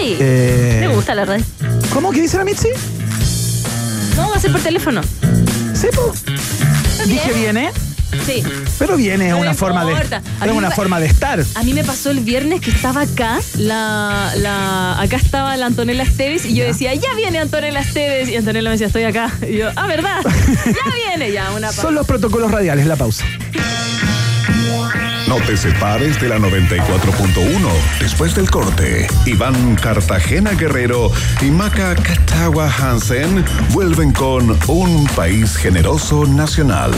Sí. Eh, Me gusta la radio. ¿Cómo que dice la Mitzi? No, va a ser por teléfono. Sí, po. Dije viene, Sí. pero viene es No una me forma de importa. A es mí una me- forma de estar. A mí me pasó el viernes que estaba acá, la, la, acá estaba la Antonella Esteves y yo decía, ya viene Antonella Esteves. Y Antonella me decía, estoy acá. Y yo, ah, ¿verdad? ya viene, ya, una pausa. Son los protocolos radiales, la pausa. No te separes de la 94.1. Después del corte, Iván Cartagena Guerrero y Maca Catagua Hansen vuelven con Un País Generoso Nacional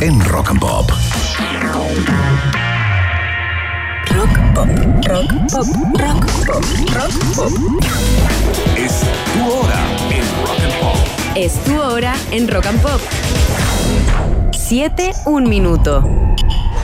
en Rock and Pop. Rock pop, rock pop, rock pop, rock pop. Es tu hora en Rock and Pop. Es tu hora en Rock and Pop. 7, un minuto.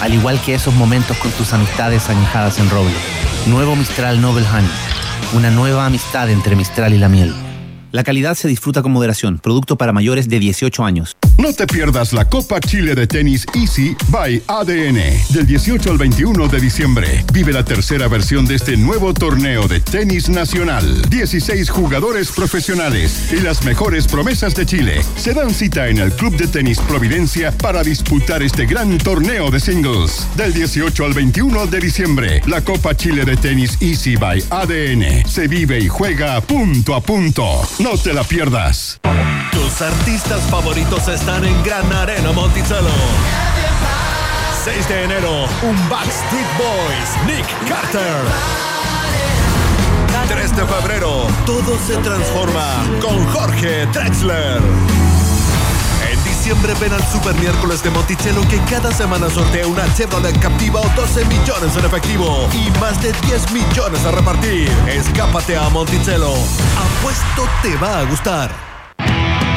al igual que esos momentos con tus amistades añejadas en roble. Nuevo Mistral Noble Honey, una nueva amistad entre Mistral y la miel. La calidad se disfruta con moderación, producto para mayores de 18 años. No te pierdas la Copa Chile de Tenis Easy by ADN del 18 al 21 de diciembre. Vive la tercera versión de este nuevo torneo de tenis nacional. 16 jugadores profesionales y las mejores promesas de Chile se dan cita en el Club de Tenis Providencia para disputar este gran torneo de singles. Del 18 al 21 de diciembre, la Copa Chile de Tenis Easy by ADN se vive y juega punto a punto. No te la pierdas. Tus artistas favoritos están en Gran Arena Monticello. 6 de enero, un Backstreet Boys, Nick Carter. 3 de febrero, todo se transforma con Jorge Drexler. Diciembre ven al Super Miércoles de Monticello que cada semana sortea una Chevrolet Captiva o 12 millones en efectivo y más de 10 millones a repartir. Escápate a Monticello. Apuesto te va a gustar.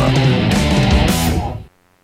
Alpha.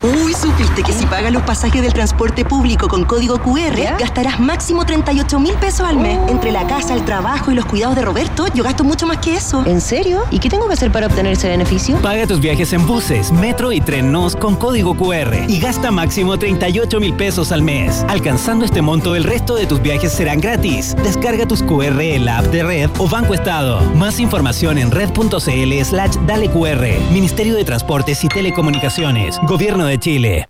Uy, ¿supiste que si pagas los pasajes del transporte público con código QR, gastarás máximo 38 mil pesos al mes? Entre la casa, el trabajo y los cuidados de Roberto, yo gasto mucho más que eso. ¿En serio? ¿Y qué tengo que hacer para obtener ese beneficio? Paga tus viajes en buses, metro y tren NOS con código QR y gasta máximo 38 mil pesos al mes. Alcanzando este monto, el resto de tus viajes serán gratis. Descarga tus QR en la app de Red o Banco Estado. Más información en red.cl slash dale QR. Ministerio de Transportes y Telecomunicaciones. Gobierno de Chile.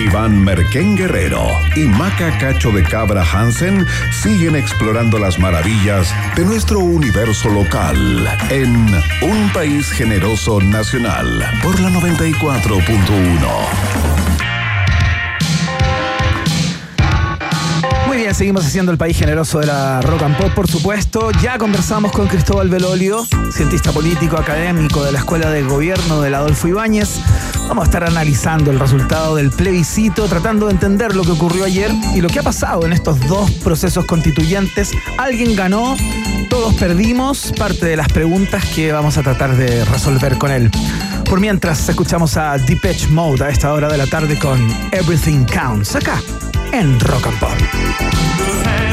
Iván Merquén Guerrero y Maca Cacho de Cabra Hansen siguen explorando las maravillas de nuestro universo local en Un País Generoso Nacional por la 94.1. seguimos haciendo el país generoso de la rock and pop, por supuesto. Ya conversamos con Cristóbal Belolio, cientista político, académico de la Escuela de Gobierno del Adolfo Ibáñez. Vamos a estar analizando el resultado del plebiscito, tratando de entender lo que ocurrió ayer y lo que ha pasado en estos dos procesos constituyentes. Alguien ganó, todos perdimos, parte de las preguntas que vamos a tratar de resolver con él. Por mientras, escuchamos a Depeche Mode a esta hora de la tarde con Everything Counts, acá en Rock and Pop.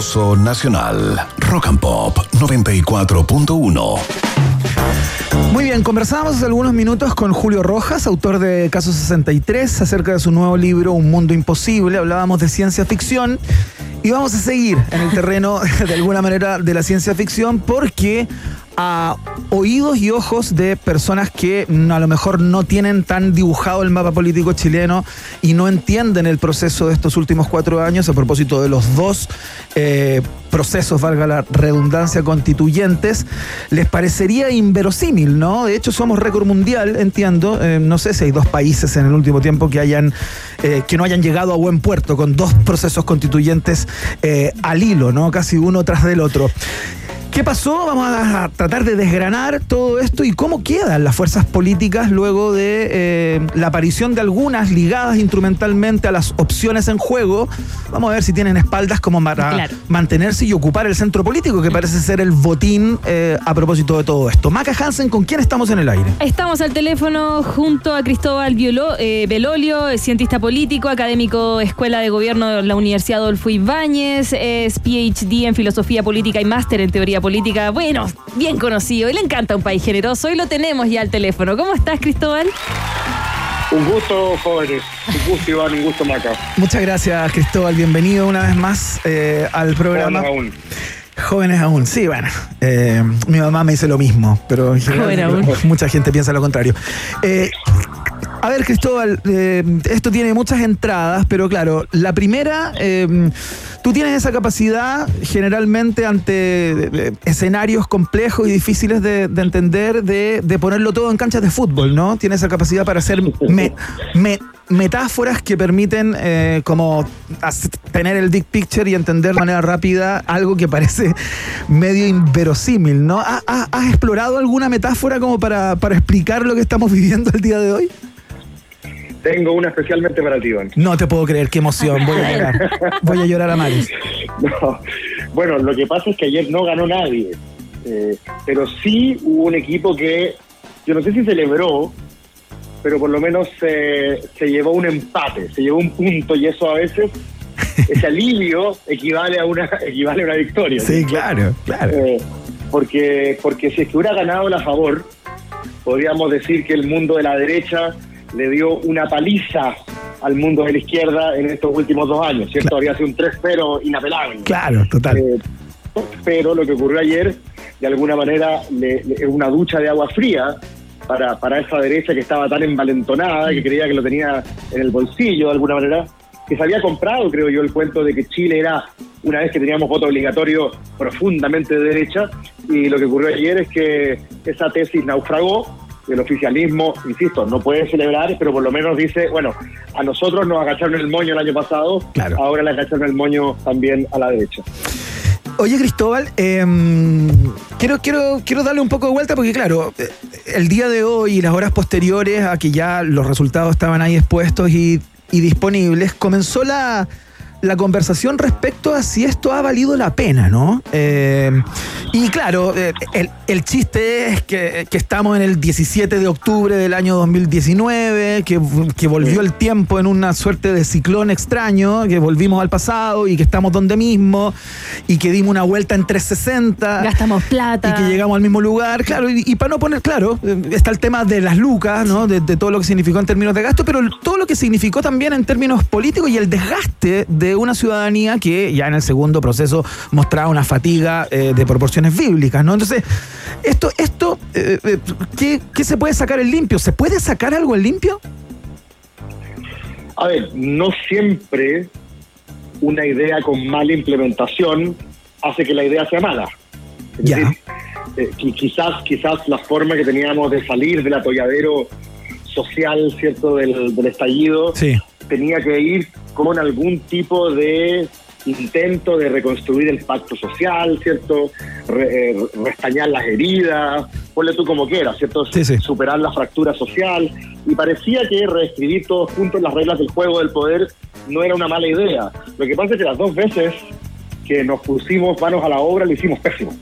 Nacional. Rock and Pop 94.1. Muy bien, conversábamos hace algunos minutos con Julio Rojas, autor de Caso 63, acerca de su nuevo libro Un Mundo Imposible. Hablábamos de ciencia ficción y vamos a seguir en el terreno, de alguna manera, de la ciencia ficción porque a oídos y ojos de personas que a lo mejor no tienen tan dibujado el mapa político chileno y no entienden el proceso de estos últimos cuatro años a propósito de los dos eh, procesos, valga la redundancia, constituyentes, les parecería inverosímil, ¿no? De hecho, somos récord mundial, entiendo. Eh, no sé si hay dos países en el último tiempo que hayan eh, que no hayan llegado a buen puerto con dos procesos constituyentes al hilo, ¿no? Casi uno tras del otro. ¿Qué pasó? Vamos a tratar de desgranar todo esto y cómo quedan las fuerzas políticas luego de eh, la aparición de algunas ligadas instrumentalmente a las opciones en juego. Vamos a ver si tienen espaldas como para Claro. mantenerse y ocupar el centro político, que parece ser el botín eh, a propósito de todo esto. Maca Hansen, ¿con quién estamos en el aire? Estamos al teléfono junto a Cristóbal Violo- eh, Belolio, cientista político, académico Escuela de Gobierno de la Universidad Adolfo Ibáñez, es PhD en Filosofía Política y máster en Teoría Política. Bueno, bien conocido y le encanta un país generoso y lo tenemos ya al teléfono. ¿Cómo estás, Cristóbal? Un gusto, jóvenes. Un gusto, Iván. Un gusto, Maca. Muchas gracias, Cristóbal. Bienvenido una vez más eh, al programa. Jóvenes aún. Jóvenes aún, sí, bueno. eh, mi mamá me dice lo mismo, pero Joven aún. mucha gente piensa lo contrario. Eh, a ver, Cristóbal, eh, esto tiene muchas entradas, pero claro, la primera, eh, tú tienes esa capacidad generalmente ante eh, escenarios complejos y difíciles de, de entender, de, de ponerlo todo en canchas de fútbol, ¿no? Tienes esa capacidad para hacer me- me- metáforas que permiten eh, como tener el big picture y entender de manera rápida algo que parece medio inverosímil, ¿no? ¿Ha- ha- ¿Has explorado alguna metáfora como para, para explicar lo que estamos viviendo el día de hoy? Tengo una especialmente para ti, Iván. No te puedo creer, qué emoción. Voy a llorar. Voy a llorar a Maris. No. Bueno, lo que pasa es que ayer no ganó nadie, eh, pero sí hubo un equipo que, yo no sé si celebró, pero por lo menos eh, se llevó un empate, se llevó un punto y eso a veces, ese alivio equivale a una equivale a una victoria. Sí, claro, claro. Eh, porque, porque si es que hubiera ganado la favor, podríamos decir que el mundo de la derecha le dio una paliza al mundo de la izquierda en estos últimos dos años, ¿cierto? Habría sido un 3-0 inapelable. Claro, total. Eh, pero lo que ocurrió ayer, de alguna manera, es una ducha de agua fría para, para esa derecha que estaba tan envalentonada, que creía que lo tenía en el bolsillo de alguna manera, que se había comprado, creo yo, el cuento de que Chile era, una vez que teníamos voto obligatorio, profundamente de derecha, y lo que ocurrió ayer es que esa tesis naufragó, el oficialismo, insisto, no puede celebrar, pero por lo menos dice, bueno, a nosotros nos agacharon el moño el año pasado, ahora le agacharon el moño también a la derecha. Oye, Cristóbal, eh, quiero, quiero, quiero darle un poco de vuelta porque, claro, eh, el día de hoy y las horas posteriores a que ya los resultados estaban ahí expuestos y, y disponibles, comenzó la, la conversación respecto a si esto ha valido la pena, ¿no? Eh, y claro, eh, el, el chiste es que, que estamos en el 17 de octubre del año 2019, que, que volvió el tiempo en una suerte de ciclón extraño, que volvimos al pasado y que estamos donde mismo, y que dimos una vuelta en 360. Gastamos plata. Y que llegamos al mismo lugar, claro, y, y para no poner, claro, eh, está el tema de las lucas, ¿no? De, de todo lo que significó en términos de gasto, pero todo lo que significó también en términos políticos y el desgaste de una ciudadanía que ya en el segundo proceso mostraba una fatiga eh, de proporciones bíblicas, ¿no? Entonces, esto, esto, eh, eh, ¿qué, qué se puede sacar en limpio? ¿Se puede sacar algo en limpio? A ver, no siempre una idea con mala implementación hace que la idea sea mala. Es decir, eh, qui- quizás, quizás la forma que teníamos de salir del atolladero social, ¿cierto?, del, del estallido, Sí. Tenía que ir con algún tipo de intento de reconstruir el pacto social, ¿cierto? Re- eh, restañar las heridas, ponle tú como quieras, ¿cierto? Superar la fractura social. Y parecía que reescribir todos juntos las reglas del juego del poder no era una mala idea. Lo que pasa es que las dos veces que nos pusimos manos a la obra lo hicimos pésimo.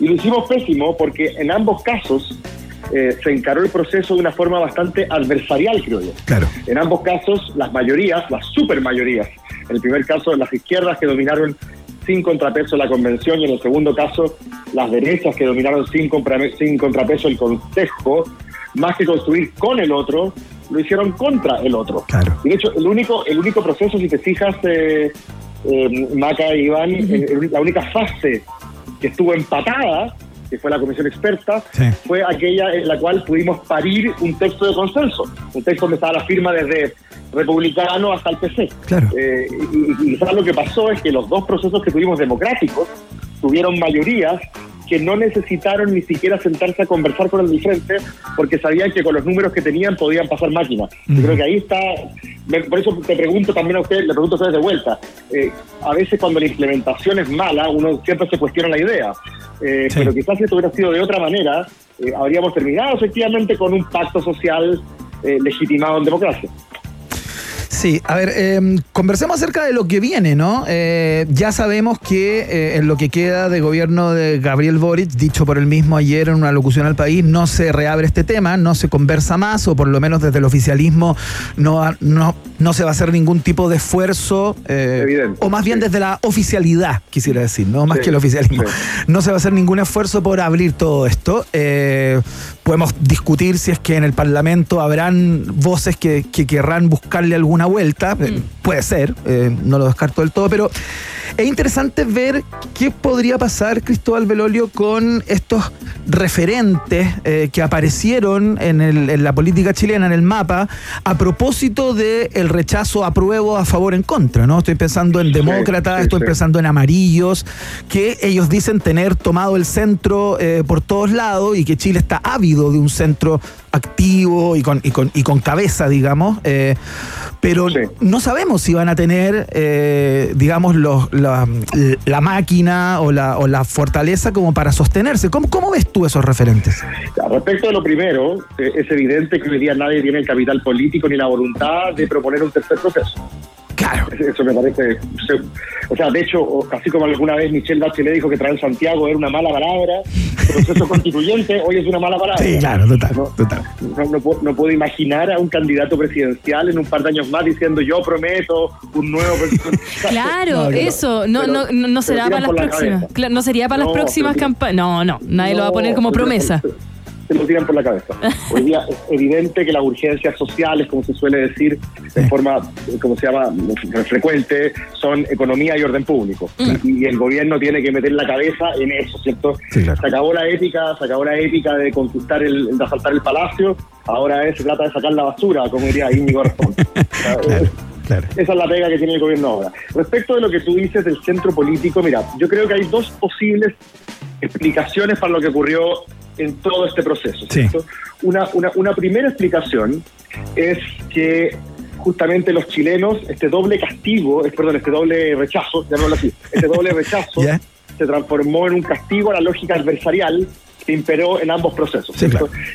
Y lo hicimos pésimo porque en ambos casos eh, se encaró el proceso de una forma bastante adversarial, creo yo. Claro. En ambos casos, las mayorías, las supermayorías, en el primer caso, las izquierdas que dominaron sin contrapeso la convención y en el segundo caso, las derechas que dominaron sin, contrapeso el consejo, más que construir con el otro, lo hicieron contra el otro. Y de hecho, el único, el único proceso, si te fijas, eh, eh, Maca y Iván, eh, la única fase que estuvo empatada, que fue la comisión experta, fue aquella en la cual pudimos parir un texto de consenso, un texto donde estaba la firma desde republicano hasta el PC. Claro. Eh, y, y quizás lo que pasó es que los dos procesos que tuvimos democráticos tuvieron mayorías que no necesitaron ni siquiera sentarse a conversar con el de frente porque sabían que con los números que tenían podían pasar máquinas. Yo creo que ahí está, por eso te pregunto también a ustedes, le pregunto a ustedes de vuelta, eh, a veces cuando la implementación es mala, uno siempre se cuestiona la idea, Eh, pero quizás si esto hubiera sido de otra manera, eh, habríamos terminado efectivamente con un pacto social legitimado en democracia. Sí, a ver, eh, conversemos acerca de lo que viene, ¿no? Eh, ya sabemos que eh, en lo que queda de gobierno de Gabriel Boric, dicho por él mismo ayer en una locución al país, no se reabre este tema, no se conversa más, o por lo menos desde el oficialismo no, no, no se va a hacer ningún tipo de esfuerzo, eh, o más bien desde la oficialidad, quisiera decir, ¿no? Más Sí, que el oficialismo. sí. No se va a hacer ningún esfuerzo por abrir todo esto. Podemos discutir si es que en el Parlamento habrán voces que, que querrán buscarle alguna vuelta. Eh, puede ser, eh, no lo descarto del todo, pero es interesante ver qué podría pasar, Cristóbal Belolio, con estos referentes eh, que aparecieron en, el- en la política chilena, en el mapa, a propósito del rechazo, apruebo, a favor, en contra. ¿no? Estoy pensando en demócratas, sí, estoy sí. pensando en amarillos, que ellos dicen tener tomado el centro por todos lados y que Chile está ávido de un centro activo y con, y con, y con cabeza, digamos. eh, pero no sabemos si van a tener, eh, digamos, los, la, la máquina o la, o la fortaleza como para sostenerse. ¿Cómo, ¿Cómo ves tú esos referentes? Respecto a lo primero, eh, es evidente que hoy día nadie tiene el capital político ni la voluntad de proponer un tercer proceso. Claro. Eso me parece. O sea, de hecho, así como alguna vez Michelle Bachelet dijo que traer Santiago era una mala palabra, el proceso constituyente hoy es una mala palabra. Sí, claro, total, total. No, no puedo, no puedo imaginar a un candidato presidencial en un par de años más diciendo yo prometo un nuevo. Claro, eso, no, no, no, no será para las próximas. No sería para las No, próximas campañas. No, no, nadie lo va a poner como No, pero- promesa. Se lo tiran por la cabeza. Hoy día es evidente que las urgencias sociales, como se suele decir de forma, como se llama, frecuente, son economía y orden público. Y, y el gobierno tiene que meter la cabeza en eso, ¿cierto? Sí, claro. Se acabó la épica, se acabó la épica de conquistar el, de asaltar el palacio, ahora es, se trata de sacar la basura, como diría Íñigo Arjón. Claro. Esa es la pega que tiene el gobierno ahora. Respecto de lo que tú dices del centro político, mira, yo creo que hay dos posibles explicaciones para lo que ocurrió en todo este proceso. ¿cierto? Una, una, una primera explicación es que justamente los chilenos, este doble castigo, eh, perdón, este doble rechazo, llamémoslo así, este doble rechazo se transformó en un castigo a la lógica adversarial que imperó en ambos procesos. Sí.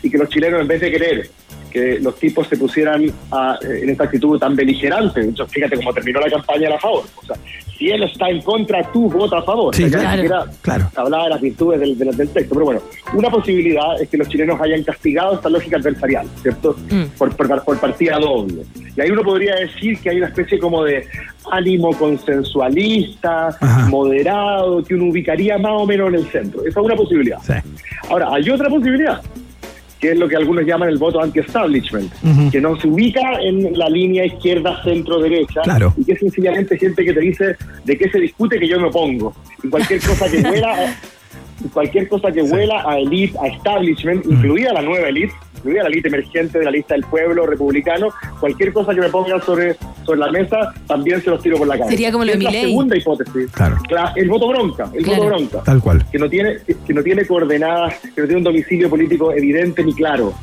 Y que los chilenos, en vez de querer que los tipos se pusieran a, eh, en esta actitud tan beligerante, de hecho, fíjate cómo terminó la campaña a favor. O sea, si él está en contra, tú vota a favor. Sí, O sea, ya claro. Claro. hablaba de las virtudes del, del- del texto. Pero bueno, una posibilidad es que los chilenos hayan castigado esta lógica adversarial, ¿cierto? Por, por, por partida doble. Y ahí uno podría decir que hay una especie como de ánimo consensualista, moderado, que uno ubicaría más o menos en el centro. Esa es una posibilidad. Ahora, hay otra posibilidad, que es lo que algunos llaman el voto anti-establishment, Ujú. que no se ubica en la línea izquierda, centro, derecha, Claro. y que es sencillamente gente que te dice de qué se discute que yo me opongo. Y cualquier cosa que huela cualquier cosa que huela a elite, a establishment, incluida la nueva elite, incluida la elite emergente de la lista del pueblo republicano, cualquier cosa que me pongan sobre, sobre la mesa, también se los tiro por la cabeza. Sería como lo de Es la segunda hipótesis. Claro. Cla- el voto bronca, el Claro. voto bronca Tal cual. que no tiene que no tiene coordenadas, que no tiene un domicilio político evidente ni claro.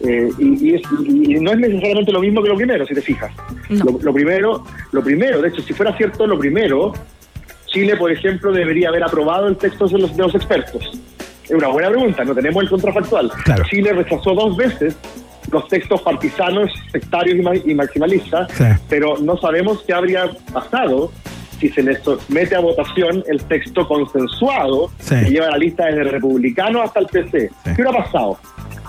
Eh, y, y es- y- y no es necesariamente lo mismo que lo primero, si te fijas. Lo, lo primero, lo primero, de hecho, si fuera cierto lo primero, Chile, por ejemplo, debería haber aprobado el texto de los, de los expertos. Es una buena pregunta, no tenemos el contrafactual. Chile rechazó dos veces los textos partisanos, sectarios y, ma- y maximalistas, Sí. pero no sabemos qué habría pasado si se le somete a votación el texto consensuado Sí. que lleva la lista desde el republicano hasta el PC. ¿Qué hubiera pasado?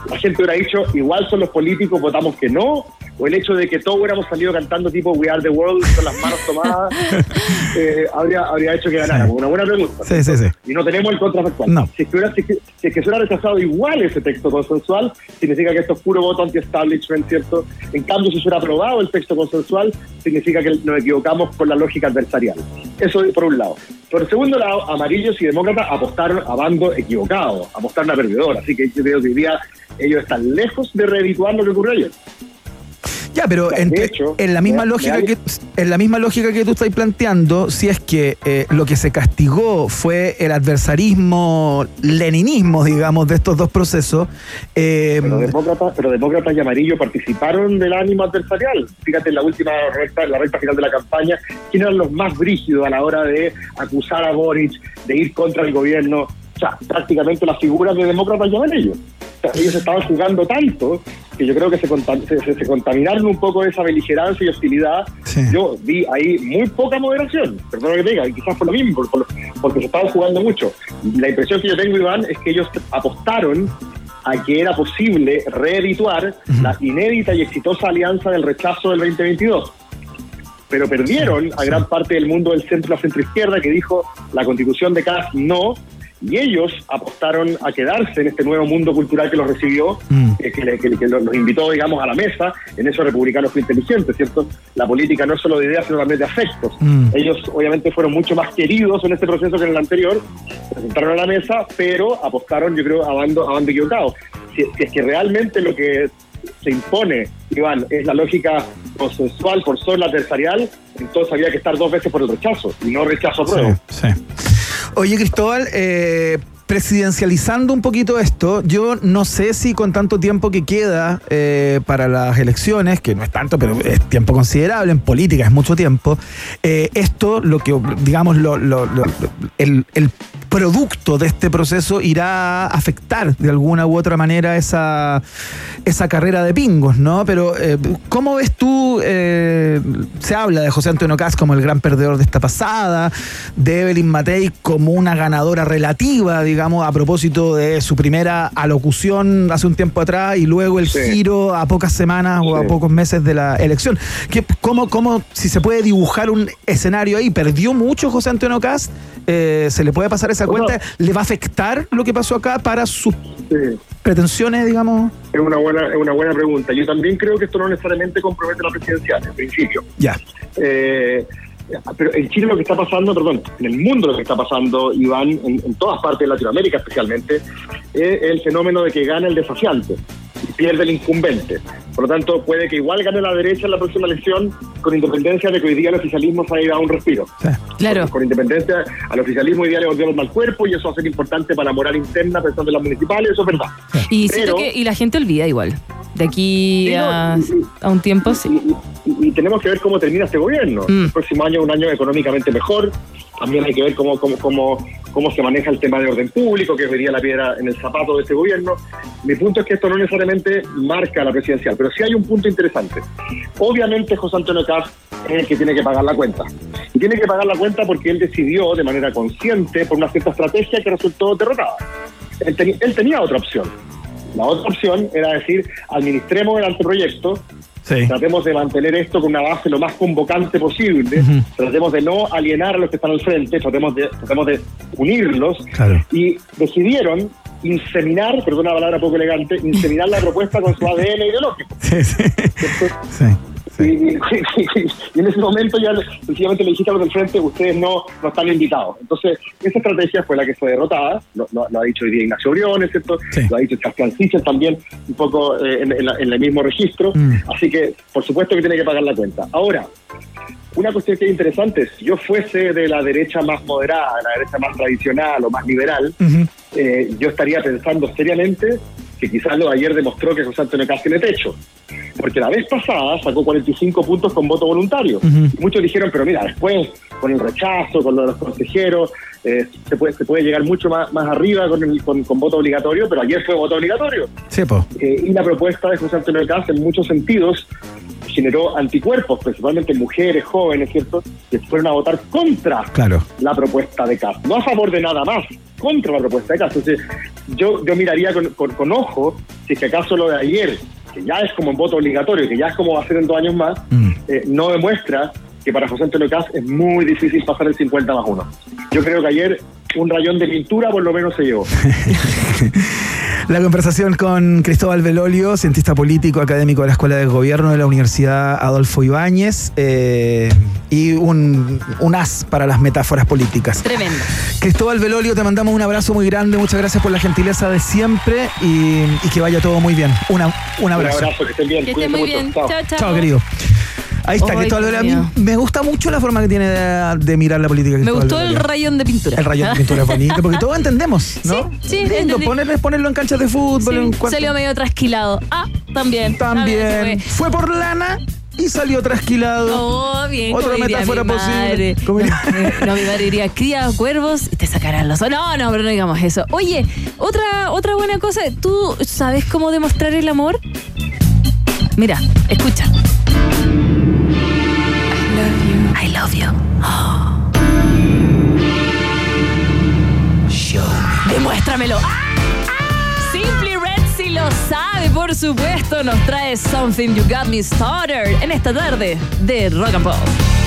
La gente hubiera dicho, igual son los políticos, votamos que no, o el hecho de que todos hubiéramos salido cantando tipo We Are the World con las manos tomadas, eh, habría, habría hecho que ganáramos. Una buena pregunta. Sí, sí, sí. Y no tenemos el contrafactual. No. Si, es que hubiera, si, es que, si es que se hubiera rechazado igual ese texto consensual, significa que esto es puro voto anti-establishment, ¿cierto? En cambio, si se hubiera aprobado el texto consensual, significa que nos equivocamos con la lógica adversarial. Eso por un lado. Por el segundo lado, amarillos y demócratas apostaron a bando equivocado, apostaron a perdedor. Así que yo creo que hoy día ellos están lejos de reedituar lo que ocurrió ayer. Ya, pero en, en la misma me- lógica me que en la misma lógica que tú estás planteando, si es que eh, lo que se castigó fue el adversarismo, leninismo, digamos, de estos dos procesos, eh, Pero demócratas, pero demócratas y amarillo participaron del ánimo adversarial. Fíjate en la última recta, en la recta final de la campaña, quién eran los más brígidos a la hora de acusar a Boric, de ir contra el gobierno. O sea, prácticamente las figuras de demócratas y amarillo. O sea, ellos estaban jugando tanto que yo creo que se, contam- se, se- se contaminaron un poco de esa beligerancia y hostilidad. Yo vi ahí muy poca moderación, perdón que te diga, y quizás por lo mismo, por- por- porque se estaban jugando mucho. La impresión que yo tengo, Iván, es que ellos apostaron a que era posible reedituar la inédita y exitosa alianza del rechazo del 2022. Pero perdieron a gran parte del mundo del centro, la centroizquierda, que dijo la constitución de Kass no, y ellos apostaron a quedarse en este nuevo mundo cultural que los recibió, eh, que, le- que- que los invitó, digamos, a la mesa. En eso republicanos fue inteligente, ¿cierto? La política no es solo de ideas, sino también de afectos. Mm. Ellos, obviamente, fueron mucho más queridos en este proceso que en el anterior, se sentaron a la mesa, pero apostaron, yo creo, a bando, a bando equivocado. Si, si es que realmente lo que se impone, Iván, es la lógica consensual por sobre la adversarial, entonces había que estar dos veces por el rechazo, y no rechazo a prueba. Sí, sí. Oye, Cristóbal, eh, presidencializando un poquito esto, yo no sé si con tanto tiempo que queda eh, para las elecciones, que no es tanto, pero es tiempo considerable, en política es mucho tiempo, eh, esto, lo que, digamos, lo, el, producto de este proceso irá a afectar de alguna u otra manera esa, esa carrera de pingos, ¿no? Pero, eh, ¿cómo ves tú? se habla de José Antonio Caz como el gran perdedor de esta pasada, de Evelyn Matei como una ganadora relativa, digamos, a propósito de su primera alocución hace un tiempo atrás y luego el giro a pocas semanas o a pocos meses de la elección. ¿Qué, cómo, cómo, si se puede dibujar un escenario ahí? ¿Perdió mucho José Antonio Caz? Eh, ¿Se le puede pasar esa cuenta? ¿Le va a afectar lo que pasó acá para sus pretensiones, digamos? Es una buena, es una buena pregunta. Yo también creo que esto no necesariamente compromete la presidencial, en principio. Ya. Eh, pero en Chile lo que está pasando, perdón, en el mundo lo que está pasando, Iván, en, en todas partes de Latinoamérica especialmente, es el fenómeno de que gana el desafiante y pierde el incumbente. Por lo tanto, puede que igual gane la derecha en la próxima elección, con independencia de que hoy día el oficialismo se haya dado un respiro. Claro. Con independencia, al oficialismo hoy día le volvió el mal cuerpo y eso va a ser importante para la moral interna pensando en las municipales, eso es verdad. Y siento Pero- que y la gente olvida igual. De aquí Sí, no, a, a un tiempo, sí. y, y tenemos que ver cómo termina este gobierno. Mm. El próximo año un año económicamente mejor. También hay que ver cómo, cómo, cómo, cómo se maneja el tema de orden público, que vería la piedra en el zapato de este gobierno. Mi punto es que esto no necesariamente marca la presidencial, pero sí hay un punto interesante. Obviamente José Antonio Caz es el que tiene que pagar la cuenta. Y tiene que pagar la cuenta porque él decidió de manera consciente, por una cierta estrategia que resultó derrotada. Él, teni- él tenía otra opción. La otra opción era decir, administremos el anteproyecto, tratemos de mantener esto con una base lo más convocante posible, tratemos de no alienar a los que están al frente, tratemos de, tratemos de unirlos, Claro. y decidieron inseminar, perdón una palabra poco elegante, inseminar la propuesta con su ADN ideológico. Y, y- y en ese momento ya sencillamente le dijiste a los del frente, ustedes no, no están invitados. Entonces, esa estrategia fue la que fue derrotada, lo, lo- lo ha dicho hoy día Ignacio Briones, ¿cierto? Lo ha dicho Sebastián Sichel también, un poco eh, en, en la- en el mismo registro. Así que, por supuesto que tiene que pagar la cuenta. Ahora, una cuestión que es interesante, si yo fuese de la derecha más moderada, de la derecha más tradicional o más liberal, eh, yo estaría pensando seriamente que quizás lo de ayer demostró que José Antonio Caz tiene techo. Porque la vez pasada sacó 45 puntos con voto voluntario. Y muchos dijeron, pero mira, después, con el rechazo, con lo de los consejeros, eh, se, puede, se puede llegar mucho más, más arriba con, el, con, con voto obligatorio, pero ayer fue voto obligatorio. Sí. Eh, y la propuesta de José Antonio Caz, en muchos sentidos, generó anticuerpos, principalmente mujeres, jóvenes, ¿cierto?, que fueron a votar contra Claro. la propuesta de Caz, no a favor de nada más, contra la propuesta de Caz. Entonces, yo, yo miraría con, con- con ojo si es que acaso lo de ayer, que ya es como en voto obligatorio, que ya es como va a ser en dos años más, eh, no demuestra que para José Antonio Caz es muy difícil pasar el 50 más uno. Yo creo que ayer un rayón de pintura por lo menos se llevó. La conversación con Cristóbal Belolio, cientista político, académico de la Escuela de Gobierno de la Universidad Adolfo Ibáñez eh, y un, un as para las metáforas políticas. Tremendo. Cristóbal Belolio, te mandamos un abrazo muy grande, muchas gracias por la gentileza de siempre y, y que vaya todo muy bien. Una, un abrazo. Un abrazo, que estén bien. Que estén muy mucho. bien. Chao, chao. Chao, querido. Ahí está, Ay, Cristóbal Belolio. A mí me gusta mucho la forma que tiene de, de mirar la política. Me Cristóbal gustó el rayón de pintura. El rayón de pintura es bonito, porque todos entendemos, ¿no? Sí, sí, Lindo, ponerle- ponerlo en canchas de fútbol. en Sí, cuarto- salió medio trasquilado. Ah, también. También. Fue por lana y salió trasquilado. Oh, bien. Otra metáfora mi posible. No, no, mi madre diría, cría cuervos y te sacarán los ojos. No, no, pero no digamos eso. Oye, otra, otra buena cosa. ¿Tú sabes cómo demostrar el amor? Mira, escucha. Love you. Show. Demuéstramelo. ¡Ah! Simply Red si lo sabe, por supuesto, nos trae Something You Got Me Started en esta tarde de Rock and Pop.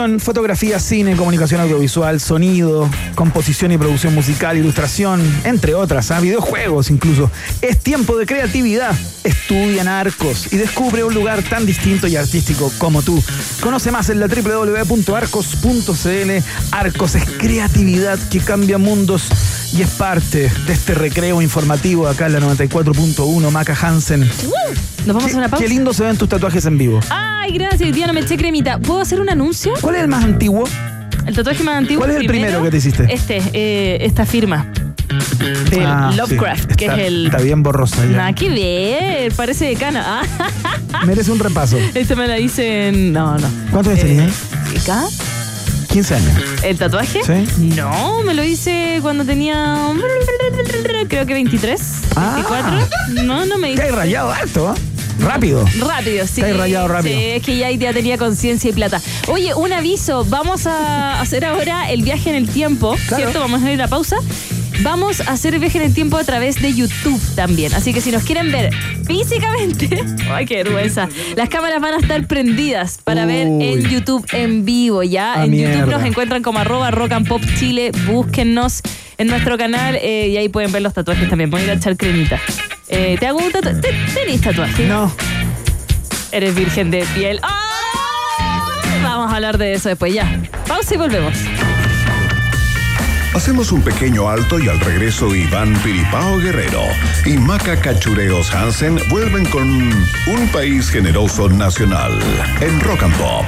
Fotografía, cine, comunicación audiovisual, sonido, composición y producción musical, ilustración, entre otras, ¿ah? videojuegos incluso. Es tiempo de creatividad. Estudia Arcos y descubre un lugar tan distinto y artístico como tú. Conoce más en la www.arcos.cl. Arcos es creatividad que cambia mundos y es parte de este recreo informativo acá en la 94.1 Maca Hansen. Nos vamos a una pausa. Qué lindo se ven tus tatuajes en vivo. Ay, gracias. Hoy día no me eché cremita. ¿Puedo hacer un anuncio? ¿Cuál es el más antiguo? El tatuaje más antiguo. ¿Cuál es el primero que te hiciste? Este, eh, esta firma. Del Ah, Lovecraft, sí. que Está- es el. Está bien borrosa ya. Nada que ver, parece de cana. Merece un repaso. esta me la hice en. No, no. ¿Cuántos años Eh, tenías? ¿Acá? 15 años. ¿El tatuaje? Sí. No, me lo hice cuando tenía. Creo que 23. Ah. 24. No, no me Te hice. hay rayado harto, ¿eh? Rápido. Rápido, sí. Te has rayado rápido. Sí, es que ya, ya tenía conciencia y plata. Oye, un aviso. Vamos a hacer ahora el viaje en el tiempo, Claro. ¿cierto? Vamos a ir a pausa. Vamos a hacer viaje en el tiempo a través de YouTube también. Así que si nos quieren ver físicamente, ¡ay, qué vergüenza! Las cámaras van a estar prendidas para ver en YouTube en vivo, ¿ya? Ah, en YouTube nos encuentran como arroba rock and pop chile. Búsquennos en nuestro canal eh, y ahí pueden ver los tatuajes también. Pueden ir a echar cremita. Eh, ¿Te hago un tatuaje? ¿Tenés tatuaje? No. Eres virgen de piel. ¡Ah! Vamos a hablar de eso después, ya. Pausa y volvemos. Hacemos un pequeño alto y al regreso Iván Piripao Guerrero y Maca Cachureos Hansen vuelven con un país generoso nacional en Rock and Pop.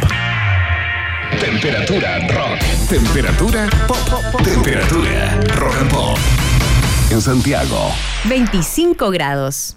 Temperatura rock. Temperatura pop. Temperatura rock and pop. En Santiago. 25 grados.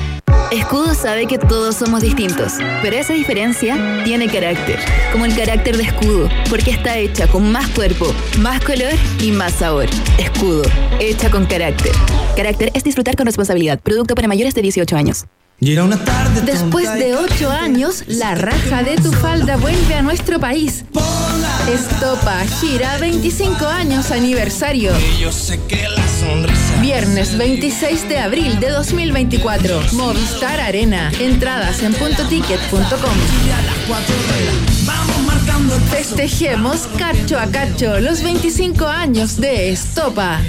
Escudo sabe que todos somos distintos, pero esa diferencia tiene carácter, como el carácter de Escudo, porque está hecha con más cuerpo, más color y más sabor. Escudo, hecha con carácter. Carácter es disfrutar con responsabilidad, producto para mayores de 18 años. Después de ocho años, la raja de tu falda vuelve a nuestro país. Estopa gira 25 años aniversario. Viernes 26 de abril de 2024. Movistar Arena. Entradas en puntoticket.com. Festejemos cacho a cacho los 25 años de Estopa.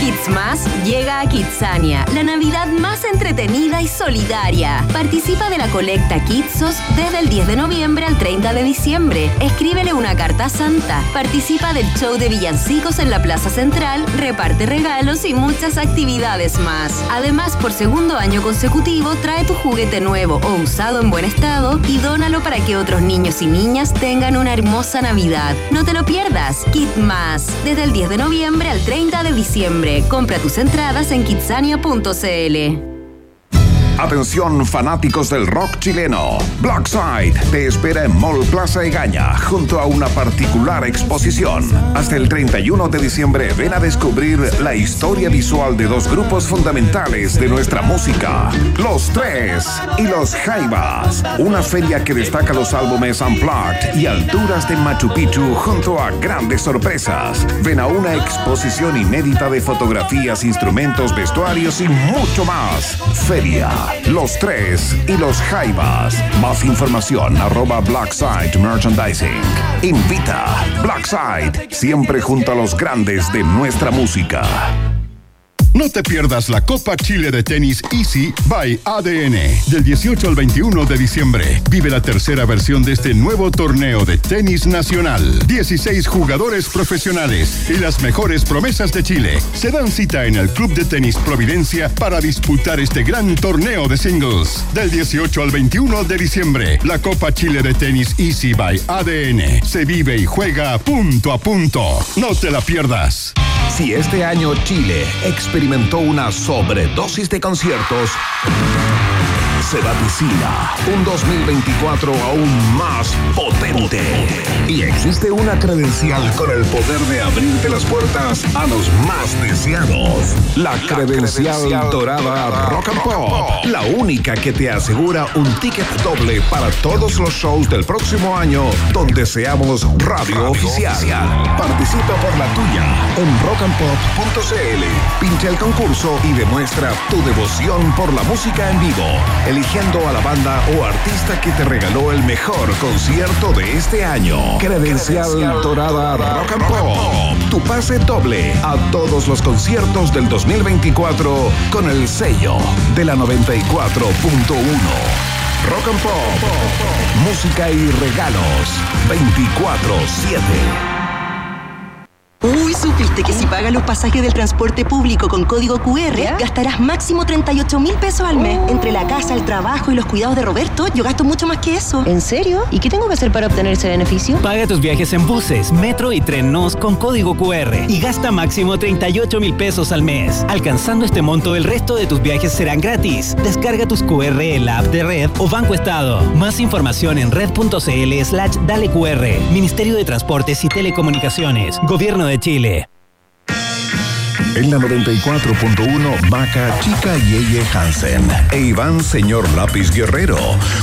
Kids Más llega a Kidsania, la Navidad más entretenida y solidaria. Participa de la colecta Kidsos desde el 10 de noviembre al 30 de diciembre. Escríbele una carta Santa. Participa del show de villancicos en la Plaza Central, reparte regalos y muchas actividades más. Además, por segundo año consecutivo, trae tu juguete nuevo o usado en buen estado y dónalo para que otros niños y niñas tengan una hermosa Navidad. No te lo pierdas. Kid Más, desde el 10 de noviembre al 30 de diciembre. Compra tus entradas en kidsania.cl. Atención fanáticos del rock chileno. Blackside te espera en Mall Plaza Egaña junto a una particular exposición. Hasta el 31 de diciembre ven a descubrir la historia visual de dos grupos fundamentales de nuestra música. Los Tres y Los Jaivas. Una feria que destaca los álbumes Unplugged y alturas de Machu Picchu junto a grandes sorpresas. Ven a una exposición inédita de fotografías, instrumentos, vestuarios y mucho más. Feria los Tres y Los Jaivas. Más información arroba Blackside Merchandising. Invita Blackside, siempre junto a los grandes de nuestra música. No te pierdas la Copa Chile de Tenis Easy by ADN. Del 18 al 21 de diciembre. Vive la tercera versión de este nuevo torneo de tenis nacional. 16 jugadores profesionales y las mejores promesas de Chile se dan cita en el Club de Tenis Providencia para disputar este gran torneo de singles. Del 18 al 21 de diciembre, la Copa Chile de Tenis Easy by ADN se vive y juega punto a punto. No te la pierdas. Si este año Chile experimentó una sobredosis de conciertos, se vaticina un 2024 aún más potente. Y existe una credencial con el poder de abrirte las puertas a los más deseados. La, credencial, dorada Rock and Pop. La única que te asegura un ticket doble para todos los shows del próximo año donde seamos radio, oficial. Participa por la tuya en rockandpop.cl. Pincha el concurso y demuestra tu devoción por la música en vivo, eligiendo a la banda o artista que te regaló el mejor concierto de este año. Credencial, dorada Rock and Pop. Tu pase doble a todos los conciertos del 2024 con el sello de la 94.1. Rock and Pop. Música y regalos 24-7. Uy, ¿supiste que si pagas los pasajes del transporte público con código QR, gastarás máximo 38 mil pesos al mes? Entre la casa, el trabajo y los cuidados de Roberto, yo gasto mucho más que eso. ¿En serio? ¿Y qué tengo que hacer para obtener ese beneficio? Paga tus viajes en buses, metro y tren NOS con código QR y gasta máximo 38 mil pesos al mes. Alcanzando este monto, el resto de tus viajes serán gratis. Descarga tus QR en la app de Red o Banco Estado. Más información en red.cl slash dale QR. Ministerio de Transportes y Telecomunicaciones. Gobierno de Chile. En la 94.1, Maca, Chica y Eye Hansen e Iván Señor Lápiz Guerrero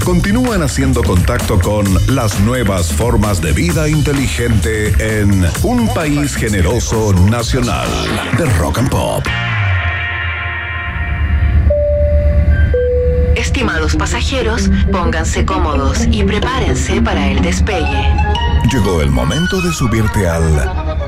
continúan haciendo contacto con las nuevas formas de vida inteligente en un país generoso nacional de rock and pop. Estimados pasajeros, pónganse cómodos y prepárense para el despegue. Llegó el momento de subirte al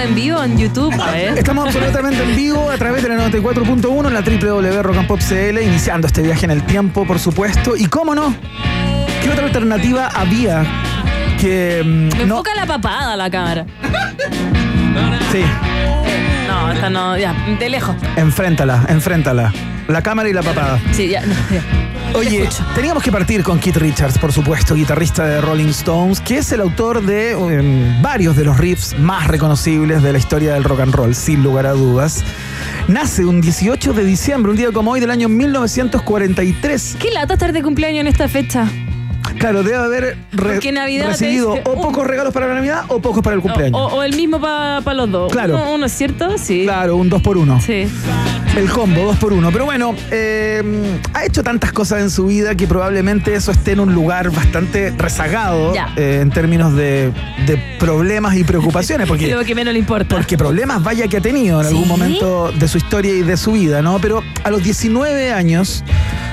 Estamos en vivo en YouTube? Ver. Estamos absolutamente en vivo a través de la 94.1 en la www.rockandpop.cl, iniciando este viaje en el tiempo, por supuesto. Y cómo no, ¿qué otra alternativa había que mm, Me no... enfoca la papada la cámara. Sí, No, esta no, ya, de lejos. enfréntala, enfréntala. La cámara y la papada. Sí, ya, ya. Oye, teníamos que partir con Keith Richards, por supuesto, guitarrista de Rolling Stones, que es el autor de varios de los riffs más reconocibles de la historia del rock and roll, sin lugar a dudas. Nace un 18 de diciembre, un día como hoy del año 1943. Qué lata estar de cumpleaños en esta fecha. Claro, debe haber re- recibido dice, o pocos regalos para la Navidad o pocos para el O, cumpleaños. o el mismo para los dos. Claro. Uno, uno, ¿cierto? Sí. Claro, un 2 por 1 Sí. El combo, dos por uno. Pero bueno, eh, ha hecho tantas cosas en su vida que probablemente eso esté en un lugar bastante rezagado Ya. eh, en términos de, de problemas y preocupaciones. Porque, Lo que menos le importa. porque problemas vaya que ha tenido en algún ¿Sí? momento de su historia y de su vida, ¿no? Pero a los 19 años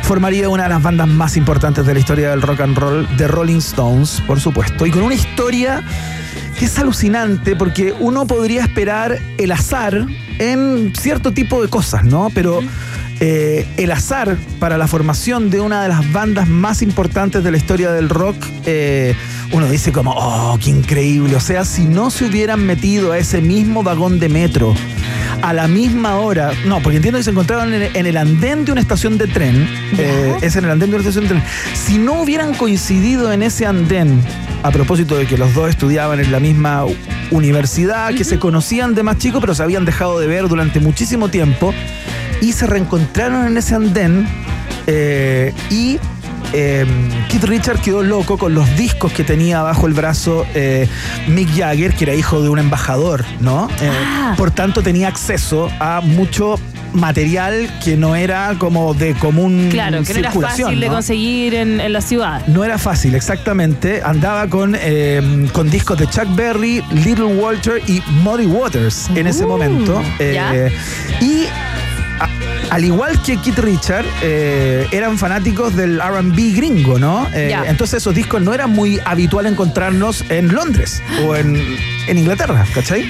formaría una de las bandas más importantes de la historia del rock and roll, The Rolling Stones, por supuesto, y con una historia que es alucinante porque uno podría esperar el azar en cierto tipo de cosas, ¿no? Pero eh, el azar para la formación de una de las bandas más importantes de la historia del rock, eh, uno dice como, oh, qué increíble. O sea, si no se hubieran metido a ese mismo vagón de metro a la misma hora, no, porque entiendo que se encontraban en el, en el andén de una estación de tren, eh, es en el andén de una estación de tren, si no hubieran coincidido en ese andén, a propósito de que los dos estudiaban en la misma universidad, que se conocían de más chicos, pero se habían dejado de ver durante muchísimo tiempo, y se reencontraron en ese andén, eh, y eh, Keith Richard quedó loco con los discos que tenía bajo el brazo eh, Mick Jagger, que era hijo de un embajador, ¿no? Eh, Ah. Por tanto, tenía acceso a mucho material que no era como de común Claro, que no era circulación. fácil de conseguir en, en la ciudad. No era fácil, exactamente. Andaba con, eh, con discos de Chuck Berry, Little Walter y Muddy Waters en ese Uh, momento. Eh, y al igual que Keith Richard, eh, eran fanáticos del RB gringo, ¿no? Eh, entonces esos discos no era muy habitual encontrarnos en Londres o en, en Inglaterra, ¿cachai?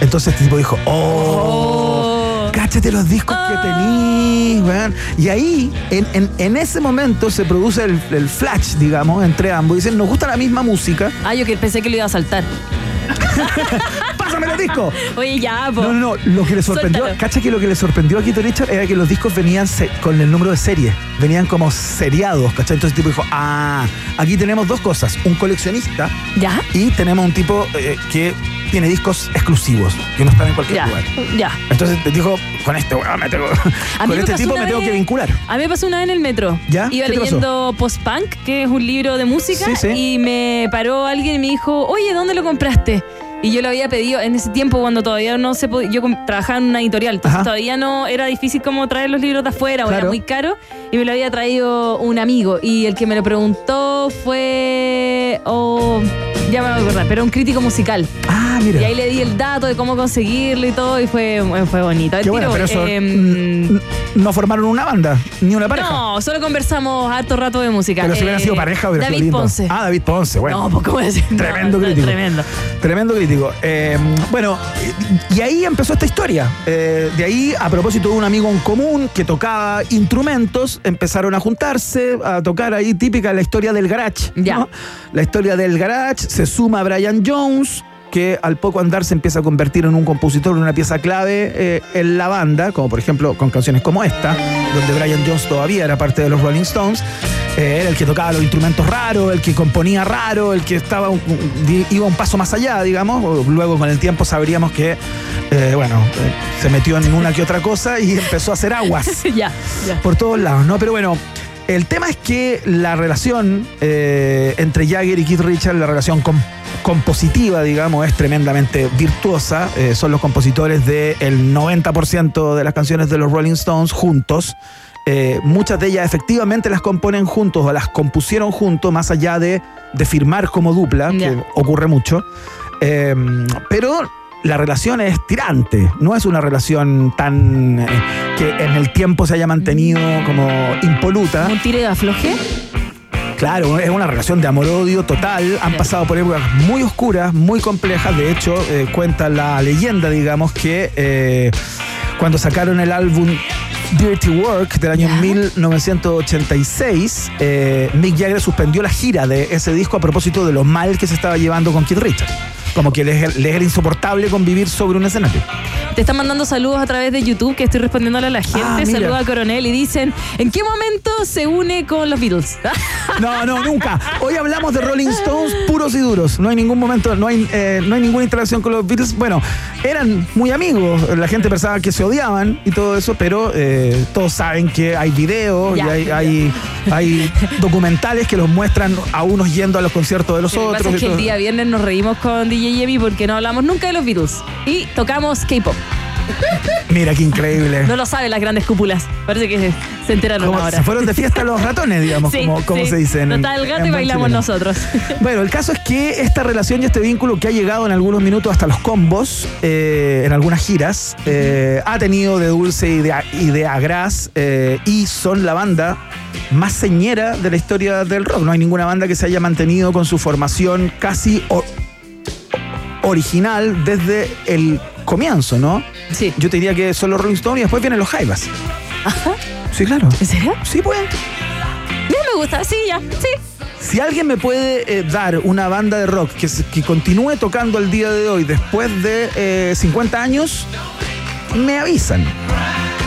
Entonces este tipo dijo, oh, cacha cáchate los discos que tenís, weón. Y ahí, en, en- en ese momento, se produce el, el flash, digamos, entre ambos. Dicen, nos gusta la misma música. Ah, yo que pensé que lo iba a saltar. ¡Pásame los discos! Oye, ya, po. No, no, no. Lo que le sorprendió, Suéltalo. cacha que lo que le sorprendió a Keith Richard era que los discos venían con el número de serie. Venían como seriados, ¿cachai? Entonces el tipo dijo, ah, aquí tenemos dos cosas. Un coleccionista. ¿Ya? Y tenemos un tipo eh, que tiene discos exclusivos, que no están en cualquier Ya, lugar. ya. Entonces te dijo, con este weón me tengo, A con este tipo me tengo que vincular. A mí me pasó una vez en el metro. ¿Ya? Iba leyendo Post-Punk, que es un libro de música, Sí, sí. y me paró alguien y me dijo, oye, ¿dónde lo compraste? Y yo lo había pedido en ese tiempo cuando todavía no se podía, yo trabajaba en una editorial, entonces Ajá. todavía no era difícil como traer los libros de afuera, o era muy caro, y me lo había traído un amigo, y el que me lo preguntó fue, oh, ya me voy a acordar, pero un crítico musical. Ah, mira. Y ahí le di el dato de cómo conseguirlo y todo, y fue, fue bonito. Qué bueno, pero eso em, no formaron una banda, ni una pareja. no, solo conversamos harto rato de música. Pero si hubieran Eh, sido pareja, hubiera David sido lindo. Ponce. Ah, David Ponce, bueno. No, pues cómo decir. Tremendo no, crítico. Tremendo. Tremendo crítico. Eh, bueno, y ahí empezó esta historia. Eh, de ahí, a propósito de un amigo en común que tocaba instrumentos, empezaron a juntarse, a tocar ahí típica la historia del garage. ¿no? La historia del garage, se suma Brian Jones que al poco andar se empieza a convertir en un compositor, en una pieza clave eh, en la banda, como por ejemplo con canciones como esta, donde Brian Jones todavía era parte de los Rolling Stones. Eh, era el que tocaba los instrumentos raros, el que componía raro, el que estaba un- iba un paso más allá, digamos. Luego con el tiempo sabríamos que, eh, bueno, se metió en una que otra cosa y empezó a hacer aguas ya, ya. por todos lados, ¿no? Pero bueno, el tema es que la relación eh, entre Jagger y Keith Richards, la relación com- compositiva, digamos, es tremendamente virtuosa. Eh, son los compositores del 90% de las canciones de los Rolling Stones juntos. Eh, muchas de ellas efectivamente las componen juntos o las compusieron juntos, más allá de, de firmar como dupla, que ocurre mucho. Eh, pero la relación es tirante, no es una relación tan eh, que en el tiempo se haya mantenido como impoluta. ¿Un tire de afloje? Claro, es una relación de amor-odio total. Han pasado por épocas muy oscuras, muy complejas. De hecho, eh, cuenta la leyenda, digamos, que eh, cuando sacaron el álbum Dirty Work del año 1986, eh, Mick Jagger suspendió la gira de ese disco a propósito de lo mal que se estaba llevando con Keith Richards. Como que les, les era insoportable convivir sobre un escenario. Te están mandando saludos a través de YouTube que estoy respondiéndole a la gente. Ah. Saluda a Coronel y dicen, ¿en qué momento se une con los Beatles? No, no, nunca. Hoy hablamos de Rolling Stones puros y duros. No hay ningún momento, no hay, eh, no hay ninguna interacción con los Beatles. Bueno, eran muy amigos. La gente pensaba que se odiaban y todo eso, pero eh, todos saben que hay videos y hay, hay, hay documentales que los muestran a unos yendo a los conciertos de los Lo que otros. pasa es que el día viernes nos reímos con DJ Yemi porque no hablamos nunca de los Beatles. Y tocamos K-pop. Mira qué increíble. No lo saben las grandes cúpulas. Parece que se enteraron Como ahora. se fueron de fiesta los ratones, digamos, Sí, como, como sí. se dice. en- No está el gato y bailamos nosotros. Bueno, el caso es que esta relación y este vínculo que ha llegado en algunos minutos hasta los combos, eh, en algunas giras, eh, ha tenido de dulce y de, y de eh, y son la banda más señera de la historia del rock. No hay ninguna banda que se haya mantenido con su formación casi o- original desde el comienzo, ¿no? Sí. Yo te diría que son los Rolling Stones y después vienen los Jaivas. Sí, claro. ¿En serio? Sí, pues. Mira, me gusta. Sí, ya. Sí. Si alguien me puede eh, dar una banda de rock que, continúe tocando el día de hoy después de eh, 50 años, me avisan.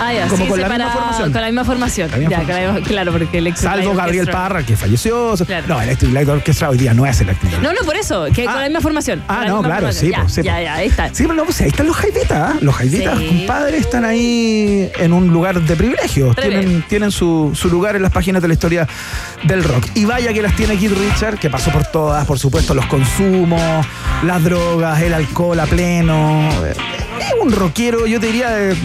Ah, ya. Como sí, con la misma formación. Con la misma formación. La misma ya, claro, porque el Salvo Gabriel Orchestra- Parra, que falleció. Claro. No, Electric Light Orchestra hoy día no es Electric Light. No, no, por eso, que con la misma formación. Ah, no, claro, formación. sí, ya, pues, sí, Ya, pues. ya, ahí está. Sí, pero no, pues ahí están los Jaivitas. ¿ah? Los Jaivitas, Sí. compadre, están ahí en un lugar de privilegio. Tienen, tienen su, su lugar en las páginas de la historia del rock. Y vaya que las tiene Keith Richard, que pasó por todas, por supuesto, los consumos, las drogas, el alcohol a pleno. Eh, Es un rockero, yo te diría, de,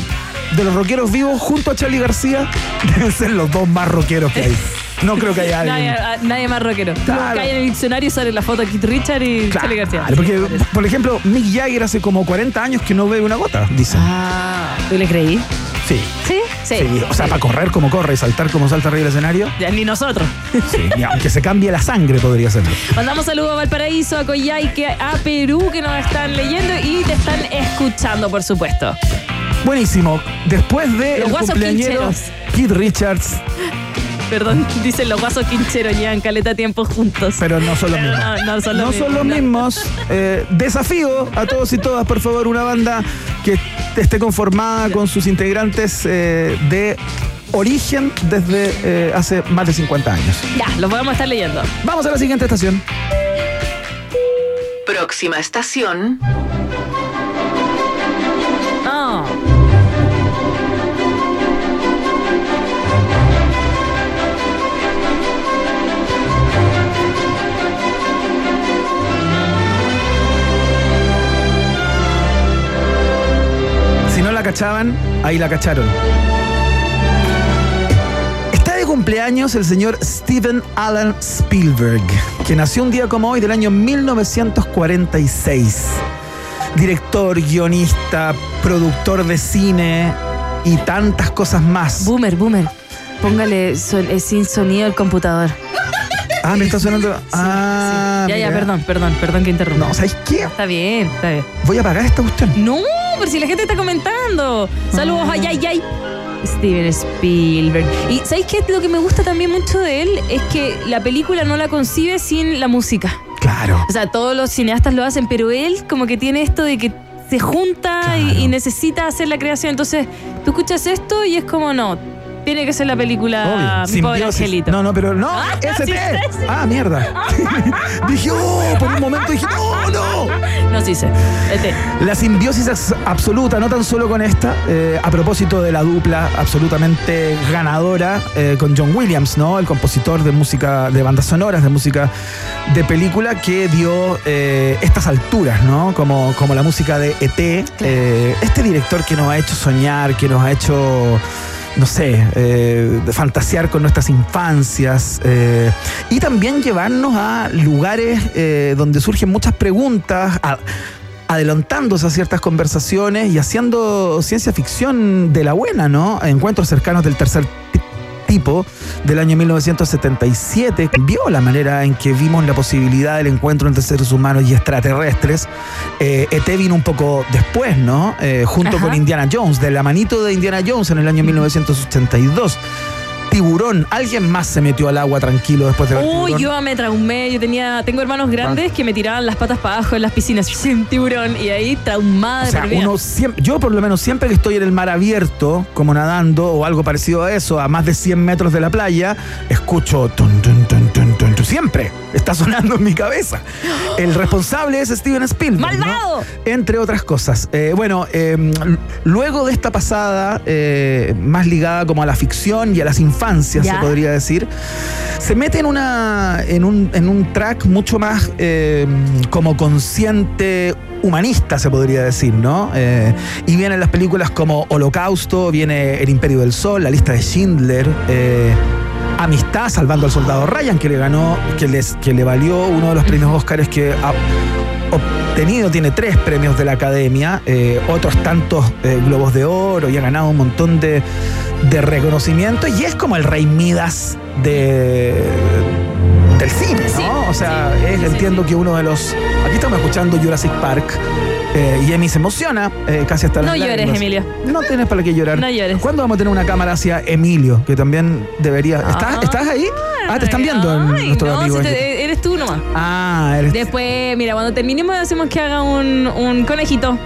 de los rockeros vivos, junto a Charlie García, deben ser los dos más rockeros que hay. No creo que haya alguien. Nadie, a- nadie más rockero. Claro. buscas en el diccionario y sale la foto de Keith Richard y Charlie García. Porque, por ejemplo, Mick Jagger hace como 40 años que no bebe una gota, dicen. Ah, ¿tú le creí? Sí. Sí, sí. Sí, o sea, para correr como corre y saltar como salta arriba del escenario. Ya, ni nosotros. Sí, aunque se cambie la sangre podría serlo. Mandamos saludos a Valparaíso, a Coyhaique, a Perú que nos están leyendo y te están escuchando, por supuesto. Buenísimo. Después de Los el guasos cumpleañero quincheros. Keith Richards, Perdón, dicen los guasos quincheros llevan caleta tiempo juntos. pero no son los mismos. no, no son los No son los mismos, no. mismos. Eh, desafío a todos y todas, por favor, una banda que esté conformada con sus integrantes eh, de origen desde eh, hace más de 50 años. Ya, los vamos a estar leyendo. Vamos a la siguiente estación. Próxima estación. Cachaban, ahí la cacharon. Está de cumpleaños el señor Steven Alan Spielberg, que nació un día como hoy del año 1946. Director, guionista, productor de cine y tantas cosas más. Boomer, boomer. Póngale son- eh, sin sonido el computador. Ah, me está sonando. Ah, ya, ya, mira. perdón, perdón, perdón que interrumpa. No, ¿sabes qué? Está bien, está bien. Voy a apagar esta cuestión. No, pero si la gente está comentando. Saludos a Yay Yay. Steven Spielberg. Y ¿sabéis qué? Lo que me gusta también mucho de él es que la película no la concibe sin la música. Claro. O sea, todos los cineastas lo hacen, pero él como que tiene esto de que se junta y, y necesita hacer la creación. Entonces, tú escuchas esto y es como, no, tiene que ser la película Mi pobre angelito. No, no, pero no, Ah, ST. sí, sí, sí. Ah, mierda. dije, oh, por un momento dije, no, no. No, sí sé. Este. La simbiosis es absoluta, no tan solo con esta, eh, a propósito de la dupla absolutamente ganadora eh, con John Williams, ¿no? El compositor de música, de bandas sonoras, de música de película, que dio eh, estas alturas, ¿no? Como, como la música de ET. este director que nos ha hecho soñar, que nos ha hecho no sé, eh, fantasear con nuestras infancias eh, y también llevarnos a lugares eh, donde surgen muchas preguntas, adelantándose a ciertas conversaciones y haciendo ciencia ficción de la buena, ¿no? Encuentros cercanos del tercer tipo del año 1977 vio la manera en que vimos la posibilidad del encuentro entre seres humanos y extraterrestres. Eh, ET vino un poco después, ¿no? Eh, junto Ajá. con Indiana Jones, de la manito de Indiana Jones en el año 1982. Tiburón, alguien más se metió al agua tranquilo después de ver Uy, Tiburón? yo me traumé. Yo tenía, tengo hermanos grandes que me tiraban las patas para abajo en las piscinas sin tiburón y ahí traumada O sea, uno siempre, yo por lo menos siempre que estoy en el mar abierto, como nadando o algo parecido a eso, a más de 100 metros de la playa, escucho tun, tun, tun. Siempre está sonando en mi cabeza. El responsable es Steven Spielberg. ¿no? ¡Malvado! Entre otras cosas. Eh, bueno, eh, l- luego de esta pasada, eh, más ligada como a la ficción y a las infancias, Ya. se podría decir, se mete en, una, en, un, en un track mucho más eh, como consciente humanista, se podría decir, ¿no? Eh, y vienen las películas como Holocausto, viene El Imperio del Sol, La lista de Schindler, eh, Amistad, Salvando al Soldado Ryan, que le ganó, que, les, que le valió uno de los premios Óscares que ha obtenido, tiene tres premios de la Academia, eh, otros tantos eh, Globos de Oro y ha ganado un montón de, de reconocimiento y es como el rey Midas de, del cine, ¿no? o sea, es- entiendo que uno de los... Aquí estamos escuchando Jurassic Park eh, y Emi se emociona eh, casi hasta las No llores, lágrimas. Emilio. No tienes para qué llorar. No llores. ¿Cuándo vamos a tener una cámara hacia Emilio? Que también debería... ¿Estás, ¿estás ahí? Ah, te están viendo Ay, nuestros no, amigos. si aquí. te- eres tú nomás. Ah, eres... Después, mira, cuando terminemos hacemos que haga un, un conejito.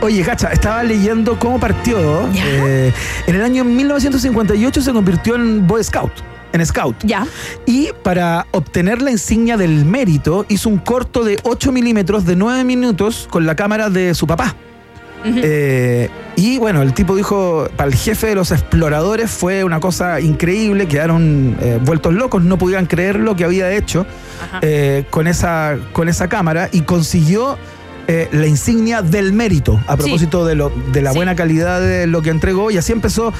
Oye, Cacha, estaba leyendo cómo partió. Eh, en el año 1958 se convirtió en Boy Scout. En Scout. Ya. Y para obtener la insignia del mérito, hizo un corto de 8 milímetros de 9 minutos con la cámara de su papá. Eh, y bueno, el tipo dijo, para el jefe de los exploradores fue una cosa increíble, quedaron eh, vueltos locos, no podían creer lo que había hecho eh, con, esa, con esa cámara y consiguió eh, la insignia del mérito a Sí. propósito de, lo, de la buena calidad de lo que entregó y así empezó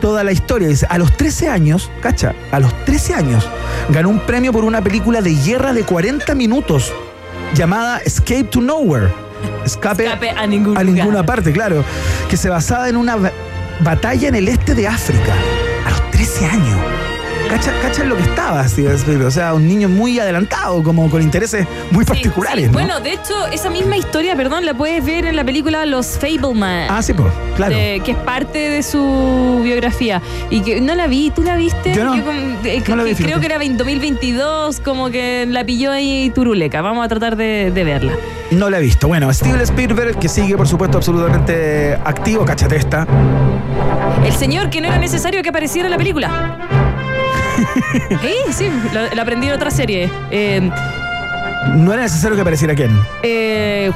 toda la historia. Dice, a los 13 años, cacha, a los 13 años ganó un premio por una película de guerra de 40 minutos llamada Escape to Nowhere. Escape, Escape a ningún a lugar. ninguna parte, claro. Que se basaba en una ba- batalla en el este de África. A los 13 años. Cacha, cacha lo que estaba Steven Spielberg. O sea, un niño muy adelantado, como con intereses muy particulares, ¿no? Bueno, de hecho, esa misma historia, perdón, la puedes ver en la película Los Fableman. Ah, sí, pues, claro. de- que es parte de su biografía. Y que no la vi, ¿tú la viste? Yo no. como- eh, No la vi, que creo que era 2022, como que la pilló ahí turuleca. Vamos a tratar de, de verla. No la he visto. Bueno, Steven Spielberg, que sigue, por supuesto, absolutamente activo, cachatesta. El señor que no era necesario que apareciera en la película. Sí, sí, la, la aprendí en otra serie. Eh, No era necesario que apareciera quién. eh,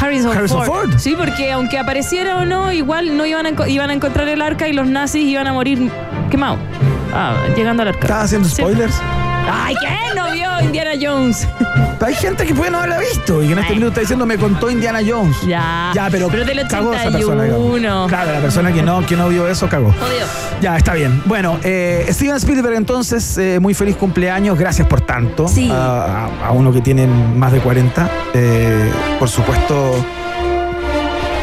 Harrison, Harrison Ford. Ford. Sí, porque aunque apareciera o no, igual no iban a, iban a encontrar el arca y los nazis iban a morir quemados. Ah, llegando al arca. ¿Estás haciendo Sí. Ay, ¿qué? No vio Indiana Jones. Hay gente que puede no haberla visto y que en este minuto está diciendo me contó Indiana Jones. Ya. Ya, pero, Pero del cagó esa persona. digamos. 81. Claro, la persona que no, que no vio eso cagó. Jodido. Ya, está bien. Bueno, eh, Steven Spielberg entonces, eh, muy feliz cumpleaños, gracias por tanto. Sí. A, a- a uno que tiene más de 40. Eh, por supuesto,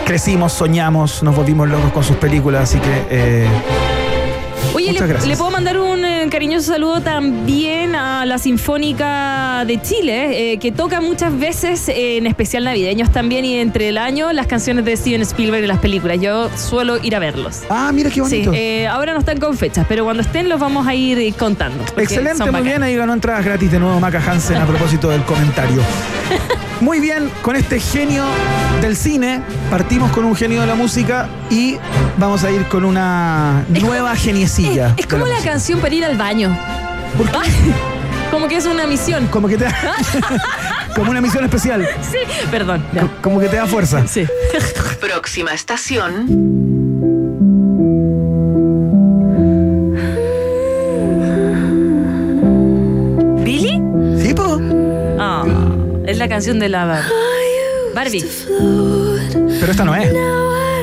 crecimos, soñamos, nos volvimos locos con sus películas, así que... eh, Oye, Muchas le, gracias. le puedo mandar un eh, cariñoso saludo también a la Sinfónica de Chile, eh, que toca muchas veces, eh, en especial navideños también, y entre el año, las canciones de Steven Spielberg en las películas. Yo suelo ir a verlos. Ah, mira qué bonito. Sí, eh, ahora no están con fechas, pero cuando estén los vamos a ir contando. Excelente, muy bien. Ahí ganó entradas gratis de nuevo Maca Hansen a propósito del comentario. Muy bien, con este genio del cine, partimos con un genio de la música y vamos a ir con una nueva geniecilla. Es como la canción para ir al baño. Como que es una misión. Como que te da, como una misión especial. Sí, perdón. ya. Como que te da fuerza. Sí. Próxima estación. La canción de la Bar- Barbie. Pero esta no es.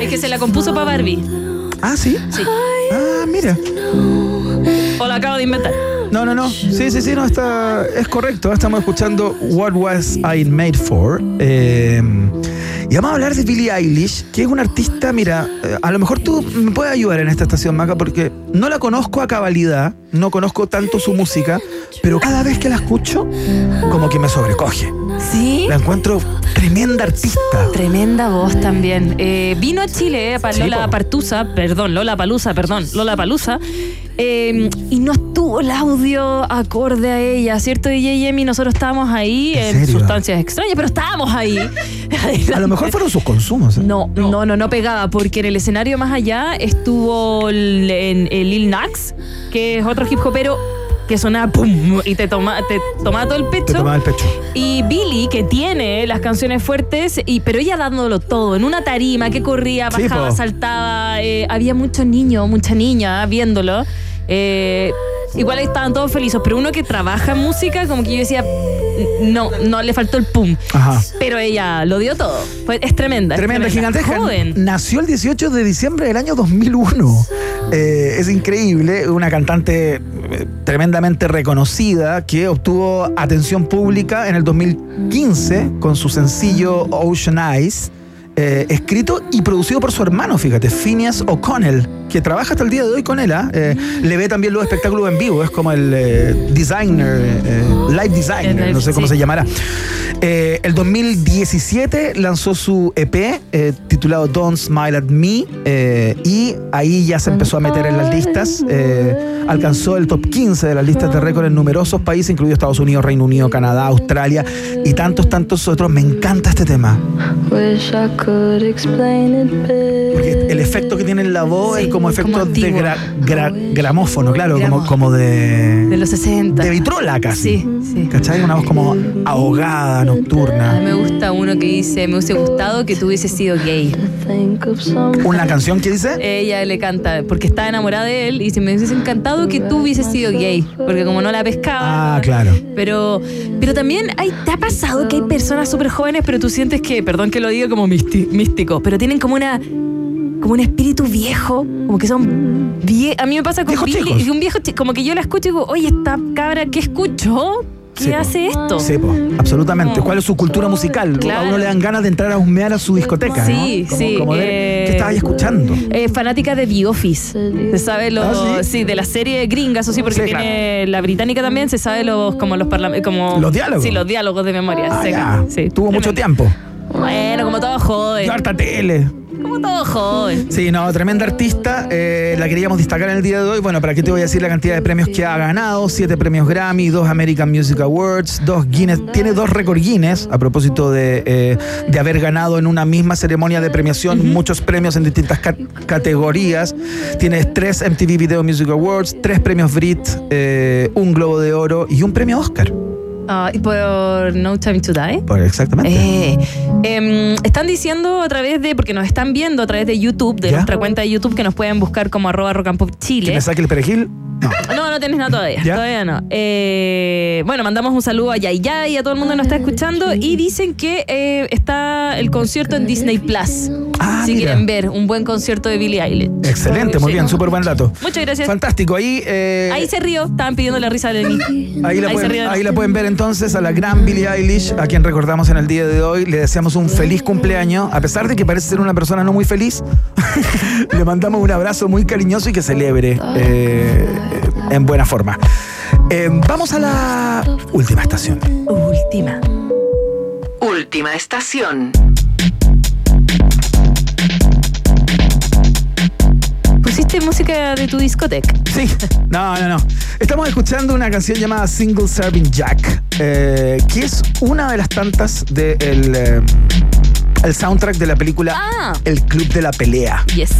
Es que se la compuso para Barbie. Ah, ¿sí? Sí. Ah, mira. O la acabo de inventar. No, no, no. Sí, sí, sí, no, está, es correcto. Estamos escuchando What Was I Made For. Eh, y vamos a hablar de Billie Eilish, que es una artista, mira, eh, a lo mejor tú me puedes ayudar en esta estación, Maca, porque no la conozco a cabalidad, no conozco tanto su música, pero cada vez que la escucho, como que me sobrecoge. Sí. La encuentro tremenda artista. Tremenda voz también. Eh, vino a Chile eh, para Lola. Partusa, perdón, Lola Palusa, perdón, Lola Palusa. eh, y no estuvo el audio acorde a ella, ¿cierto? DJ y Emi, nosotros estábamos ahí ¿En en, sustancias extrañas, pero estábamos ahí. A lo mejor fueron sus consumos. ¿eh? No, no, no, no pegaba, porque en el escenario más allá estuvo el, en- el Lil Nax, que es otro hip hopero que sonaba pum y te toma, te tomaba todo el Te pecho. tomaba el pecho. Y Billy, que tiene las canciones fuertes, y, pero ella dándolo todo, en una tarima que corría, bajaba, saltaba, eh, había muchos niños, mucha niña viéndolo. Eh, igual estaban todos felices, pero uno que trabaja en música, como que yo decía, no, no, le faltó el pum. Ajá. Pero ella lo dio todo. Fue- es tremenda. es Tremenda, gigantesca. Joven. Nació el 18 de diciembre del año 2001. Eh, es increíble, una cantante eh, tremendamente reconocida que obtuvo atención pública en el 2015 con su sencillo Ocean Eyes. Eh, escrito y producido por su hermano, fíjate, Phineas O'Connell, que trabaja hasta el día de hoy con él. ¿ah? Eh, le ve también los espectáculos en vivo, es como el eh, designer, live designer, no sé cómo se llamará. El 2017 lanzó su EP titulado Don't Smile at Me y ahí ya se empezó a meter en las listas. eh, alcanzó el top 15 de las listas de récord en numerosos países, incluidos Estados Unidos, Reino Unido, Canadá, Australia y tantos, tantos otros. Me encanta este tema. Porque el efecto que tiene en la voz es como efecto como de gra- gra- gramófono, claro, como, como de, De los 60. de vitrola casi. Sí, sí. ¿Cachai? Una voz como ahogada, nocturna. me gusta uno que dice, me hubiese gustado que tú hubieses sido gay. Una canción que dice. Ella le canta, porque está enamorada de él, y dice, me hubiese encantado que tú hubieses sido gay, porque como no la pescaba. Ah, claro. Pero, pero también hay, ¿te ha pasado que hay personas súper jóvenes, pero tú sientes que, perdón que lo diga como místico, pero tienen como una como un espíritu viejo, como que son vie- a mí me pasa con Billy, un viejo como que yo la escucho y digo, oye, esta cabra que escucho qué hace esto? Absolutamente. ¿Cuál es su cultura musical? Claro. A uno le dan ganas de entrar a husmear a su discoteca. Sí, ¿no? Como- sí, como ver, eh, ¿Qué estabas escuchando? Eh, fanática de The Office. Se sabe los. ¿Ah, sí? de la serie gringa, eso sí, porque Sí, tiene la británica también, se sabe los como los como ¿Los diálogos? Sí, los diálogos de memoria. Ah, sí, ya. Tuvo mucho tiempo. Bueno, como todo joven. Harta tele. Como todo joven. Sí, no, tremenda artista. eh, la queríamos destacar en el día de hoy. Bueno, ¿para qué te voy a decir la cantidad de premios que ha ganado? Siete premios Grammy, dos American Music Awards, dos Guinness. Tiene dos récord Guinness a propósito de, eh, de haber ganado en una misma ceremonia de premiación muchos premios en distintas ca- categorías. Tiene tres MTV Video Music Awards, tres premios Brit, eh, un Globo de Oro y un premio Oscar. Y por No Time to Die. Por exactamente. Eh, em, están diciendo a través de, porque nos están viendo a través de YouTube, de ¿Ya? nuestra cuenta de YouTube, que nos pueden buscar como arroba rock and pop ¿Que Chile. me saque el perejil? No, no tienes nada todavía. ¿Ya? Todavía no. Eh, bueno, mandamos un saludo a Yay Yay y a todo el mundo que nos está escuchando. Y dicen que eh, está el concierto en Disney Plus. Ah, si mira. quieren ver un buen concierto de Billie Eilish. Excelente, muy Sí. bien, súper buen dato. Muchas gracias. Fantástico, ahí... eh, Ahí se rió. Estaban pidiendo la risa de Lenny. Ahí la, se pueden, ahí la pueden ver entonces a la gran Billie Eilish, a quien recordamos en el día de hoy. Le deseamos un feliz cumpleaños, a pesar de que parece ser una persona no muy feliz. le mandamos un abrazo muy cariñoso y que celebre eh, en buena forma. Eh, vamos a la última estación. Última. Última estación. ¿Pusiste música de tu discoteca? Sí, no, no, no. Estamos escuchando una canción llamada Single Serving Jack, eh, que es una de las tantas del el soundtrack de la película Ah. El Club de la Pelea. Yes.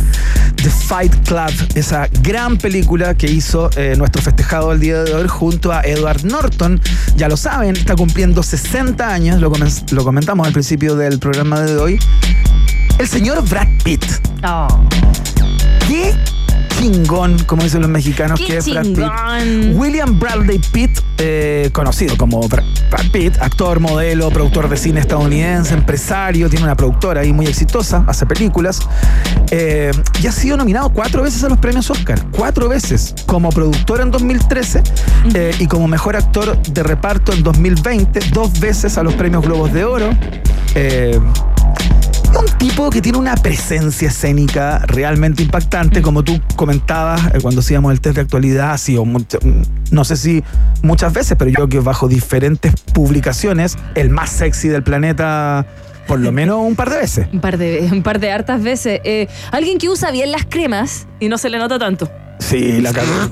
The Fight Club, esa gran película que hizo eh, nuestro festejado el día de hoy junto a Edward Norton. Ya lo saben, está cumpliendo 60 años, lo, comen- lo comentamos al principio del programa de hoy. El señor Brad Pitt. Oh. Qué chingón, como dicen los mexicanos, que es Brad. Pitt. William Bradley Pitt, eh, conocido como Bra- Brad Pitt, actor, modelo, productor de cine estadounidense, empresario, tiene una productora ahí muy exitosa, hace películas, eh, y ha sido nominado cuatro veces a los premios Oscar, cuatro veces, como productor en 2013 eh, y como mejor actor de reparto en 2020, dos veces a los premios Globos de Oro. Eh, un tipo que tiene una presencia escénica realmente impactante, como tú comentabas eh, cuando hacíamos el test de actualidad, ha sido mucho- mm, no sé si muchas veces, pero yo creo que bajo diferentes publicaciones, el más sexy del planeta, por lo menos un par de veces. Un par de, un par de hartas veces. Eh, alguien que usa bien las cremas y no se le nota tanto. Sí, la.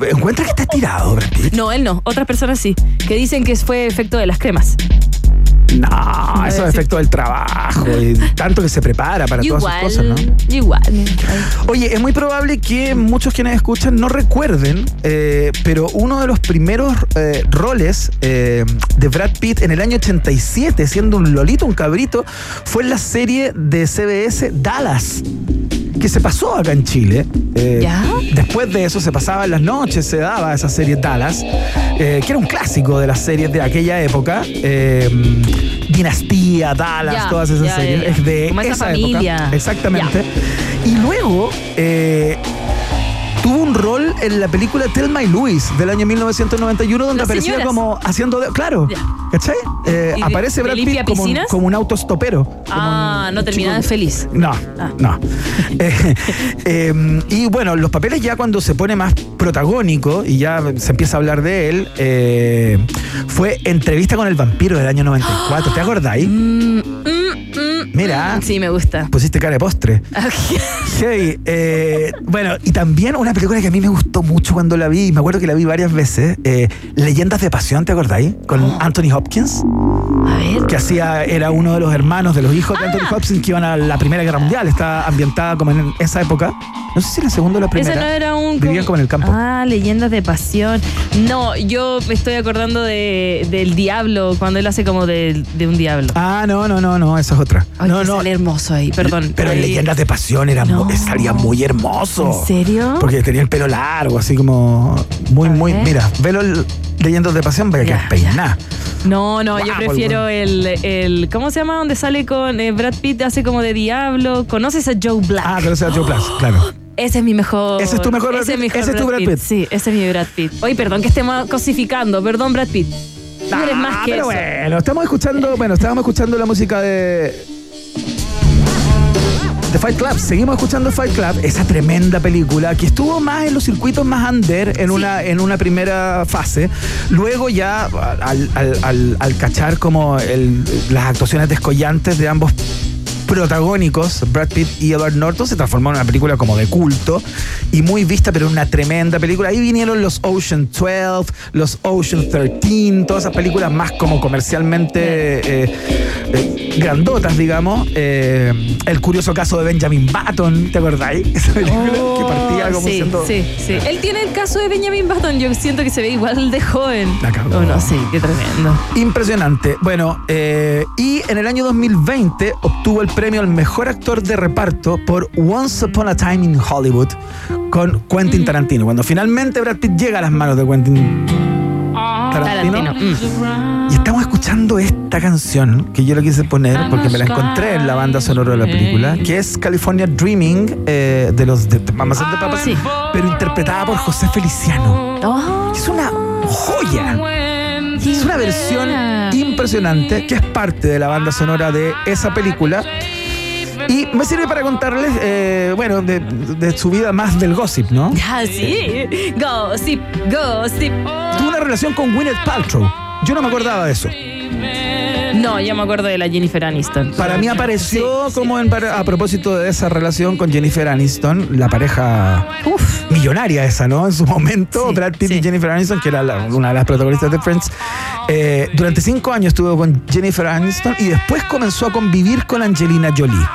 Encuentra que está tirado, Brad Pitt. No, él no. Otras personas sí. Que dicen que fue efecto de las cremas. No, eso es efecto del trabajo y tanto que se prepara para todas esas cosas, ¿no? igual. Oye, es muy probable que muchos quienes escuchan no recuerden, eh, pero uno de los primeros eh, roles eh, de Brad Pitt en el año 87, siendo un lolito, un cabrito, fue en la serie de CBS Dallas. Que se pasó acá en Chile. Eh, ¿Ya? Después de eso se pasaba en las noches, se daba esa serie Dallas, eh, que era un clásico de las series de aquella época. eh, Dinastía, Dallas, Ya, todas esas ya, series. Es de Como esa esa familia. época. Exactamente. Y luego rol en la película Thelma y Louis del año 1991, donde Las aparecía señoras. como haciendo. de- claro, ¿cachai? Eh, ¿Y de- aparece Brad limpia Pitt como un, piscinas? como un autostopero. Ah, no terminaba chico- feliz. No, Ah. no. Eh, eh, y bueno, los papeles ya cuando se pone más protagónico y ya se empieza a hablar de él, eh, fue Entrevista con el vampiro del año 94. ¿Te acordáis? Mm, Mira. Sí, me gusta. Pusiste cara de postre. Heavy. Eh, bueno, y también una película que a mí me gustó mucho cuando la vi, y me acuerdo que la vi varias veces, eh, Leyendas de Pasión, ¿te acordáis? Con Anthony Hopkins. A ver. Que hacía, era uno de los hermanos de los hijos de Anthony Hopkins que iban a la Primera Guerra Mundial. Está ambientada como en esa época. No sé si la segunda o la primera. Ese no era un. Vivían como en el campo. Ah, leyendas de pasión. No, yo me estoy acordando de, del diablo, cuando él hace como de, de un diablo. Ah, no, no, no, no, esa es otra. Ay, no, que no. sale hermoso ahí, perdón. Pero en Leyendas de Pasión era mu- salía muy hermoso. ¿En serio? Porque tenía el pelo largo, así como muy, muy. Mira, velo el Leyendas de Pasión, vaya que peiná. No, no, yo prefiero el, el. ¿Cómo se llama? Donde sale con eh, Brad Pitt, hace como de diablo. ¿Conoces a Joe Black? Ah, no sea Joe Plus, claro. Ese es mi mejor. ¿Ese es tu mejor Brad ese Pitt? mejor ¿Ese es tu Brad Pitt? Sí, ese es mi Brad Pitt. Oye, perdón que estemos cosificando. Perdón, Brad Pitt. Tú eres más que pero eso. bueno, estamos escuchando, bueno, estábamos escuchando la música de Fight Club, seguimos escuchando Fight Club, esa tremenda película que estuvo más en los circuitos más under en una en una primera fase, luego ya al, al- al- al cachar como el- las actuaciones descollantes de ambos protagónicos, Brad Pitt y Edward Norton, se transformó en una película como de culto y muy vista, pero una tremenda película. Ahí vinieron los Ocean 12, los Ocean 13, todas esas películas más como comercialmente eh, eh, grandotas, digamos. Eh, el curioso caso de Benjamin Button, ¿te acordáis? Esa película que partía como Oh, sí, siendo... sí, sí. Él tiene el caso de Benjamin Button. Yo siento que se ve igual de joven. La. Oh, no, sí, qué tremendo. Impresionante. Bueno, y en el año 2020 obtuvo el premio al mejor actor de reparto por Once Upon a Time in Hollywood con Quentin. Tarantino. Cuando finalmente Brad Pitt llega a las manos de Quentin Tarantino. Tarantino. mm. Y estamos escuchando esta canción que yo le quise poner porque me la encontré en la banda sonora de la película, que es California Dreaming eh, de los de Mamas and the Papas, pero interpretada por José Feliciano. Oh. Es una joya. Es una versión impresionante que es parte de la banda sonora de esa película. Y me sirve para contarles, eh, bueno, de, de su vida más del gossip, ¿no? Ah, sí. Gossip, gossip. Tuvo una relación con Gwyneth Paltrow. Yo no me acordaba de eso. No, ya me acuerdo de la Jennifer Aniston. Para mí apareció como en, a propósito de esa relación con Jennifer Aniston, la pareja millonaria esa, ¿no? En su momento, Brad Pitt y Jennifer Aniston, que era la- una de las protagonistas de Friends. Eh, durante cinco años estuvo con Jennifer Aniston y después comenzó a convivir con Angelina Jolie.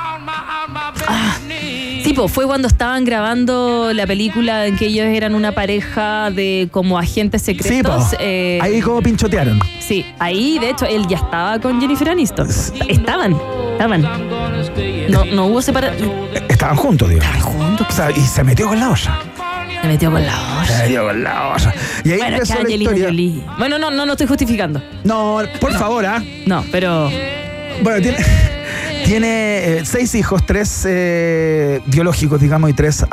Sí, pues fue cuando estaban grabando la película en que ellos eran una pareja de como agentes Sí, secretos. eh, Ahí como pinchotearon. Sí, ahí de hecho él ya estaba con Jennifer Aniston. Estaban, estaban. No, no hubo separación. Estaban juntos, digo. Estaban juntos. O sea, y se metió con la olla. Se metió con la olla. Se metió con la olla. Y ahí Bueno, empezó la historia. Jolie. Bueno, no, no, no estoy justificando. No, por favor, ¿ah? No, pero. Bueno, tiene, tiene eh, seis hijos, tres eh, biológicos, digamos, y tres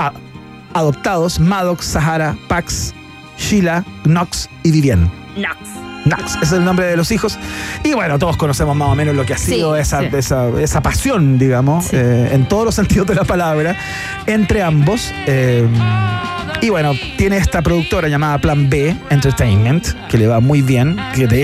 adoptados: Maddox, Sahara, Pax, Sheila, Knox y Vivienne. Knox. Ese es el nombre de los hijos. Y bueno, todos conocemos más o menos lo que ha Sí, sido esa, sí. esa, esa pasión, digamos, eh, en todos los sentidos de la palabra, entre ambos. Eh, y bueno, tiene esta productora llamada Plan B Entertainment, que le va muy bien, que de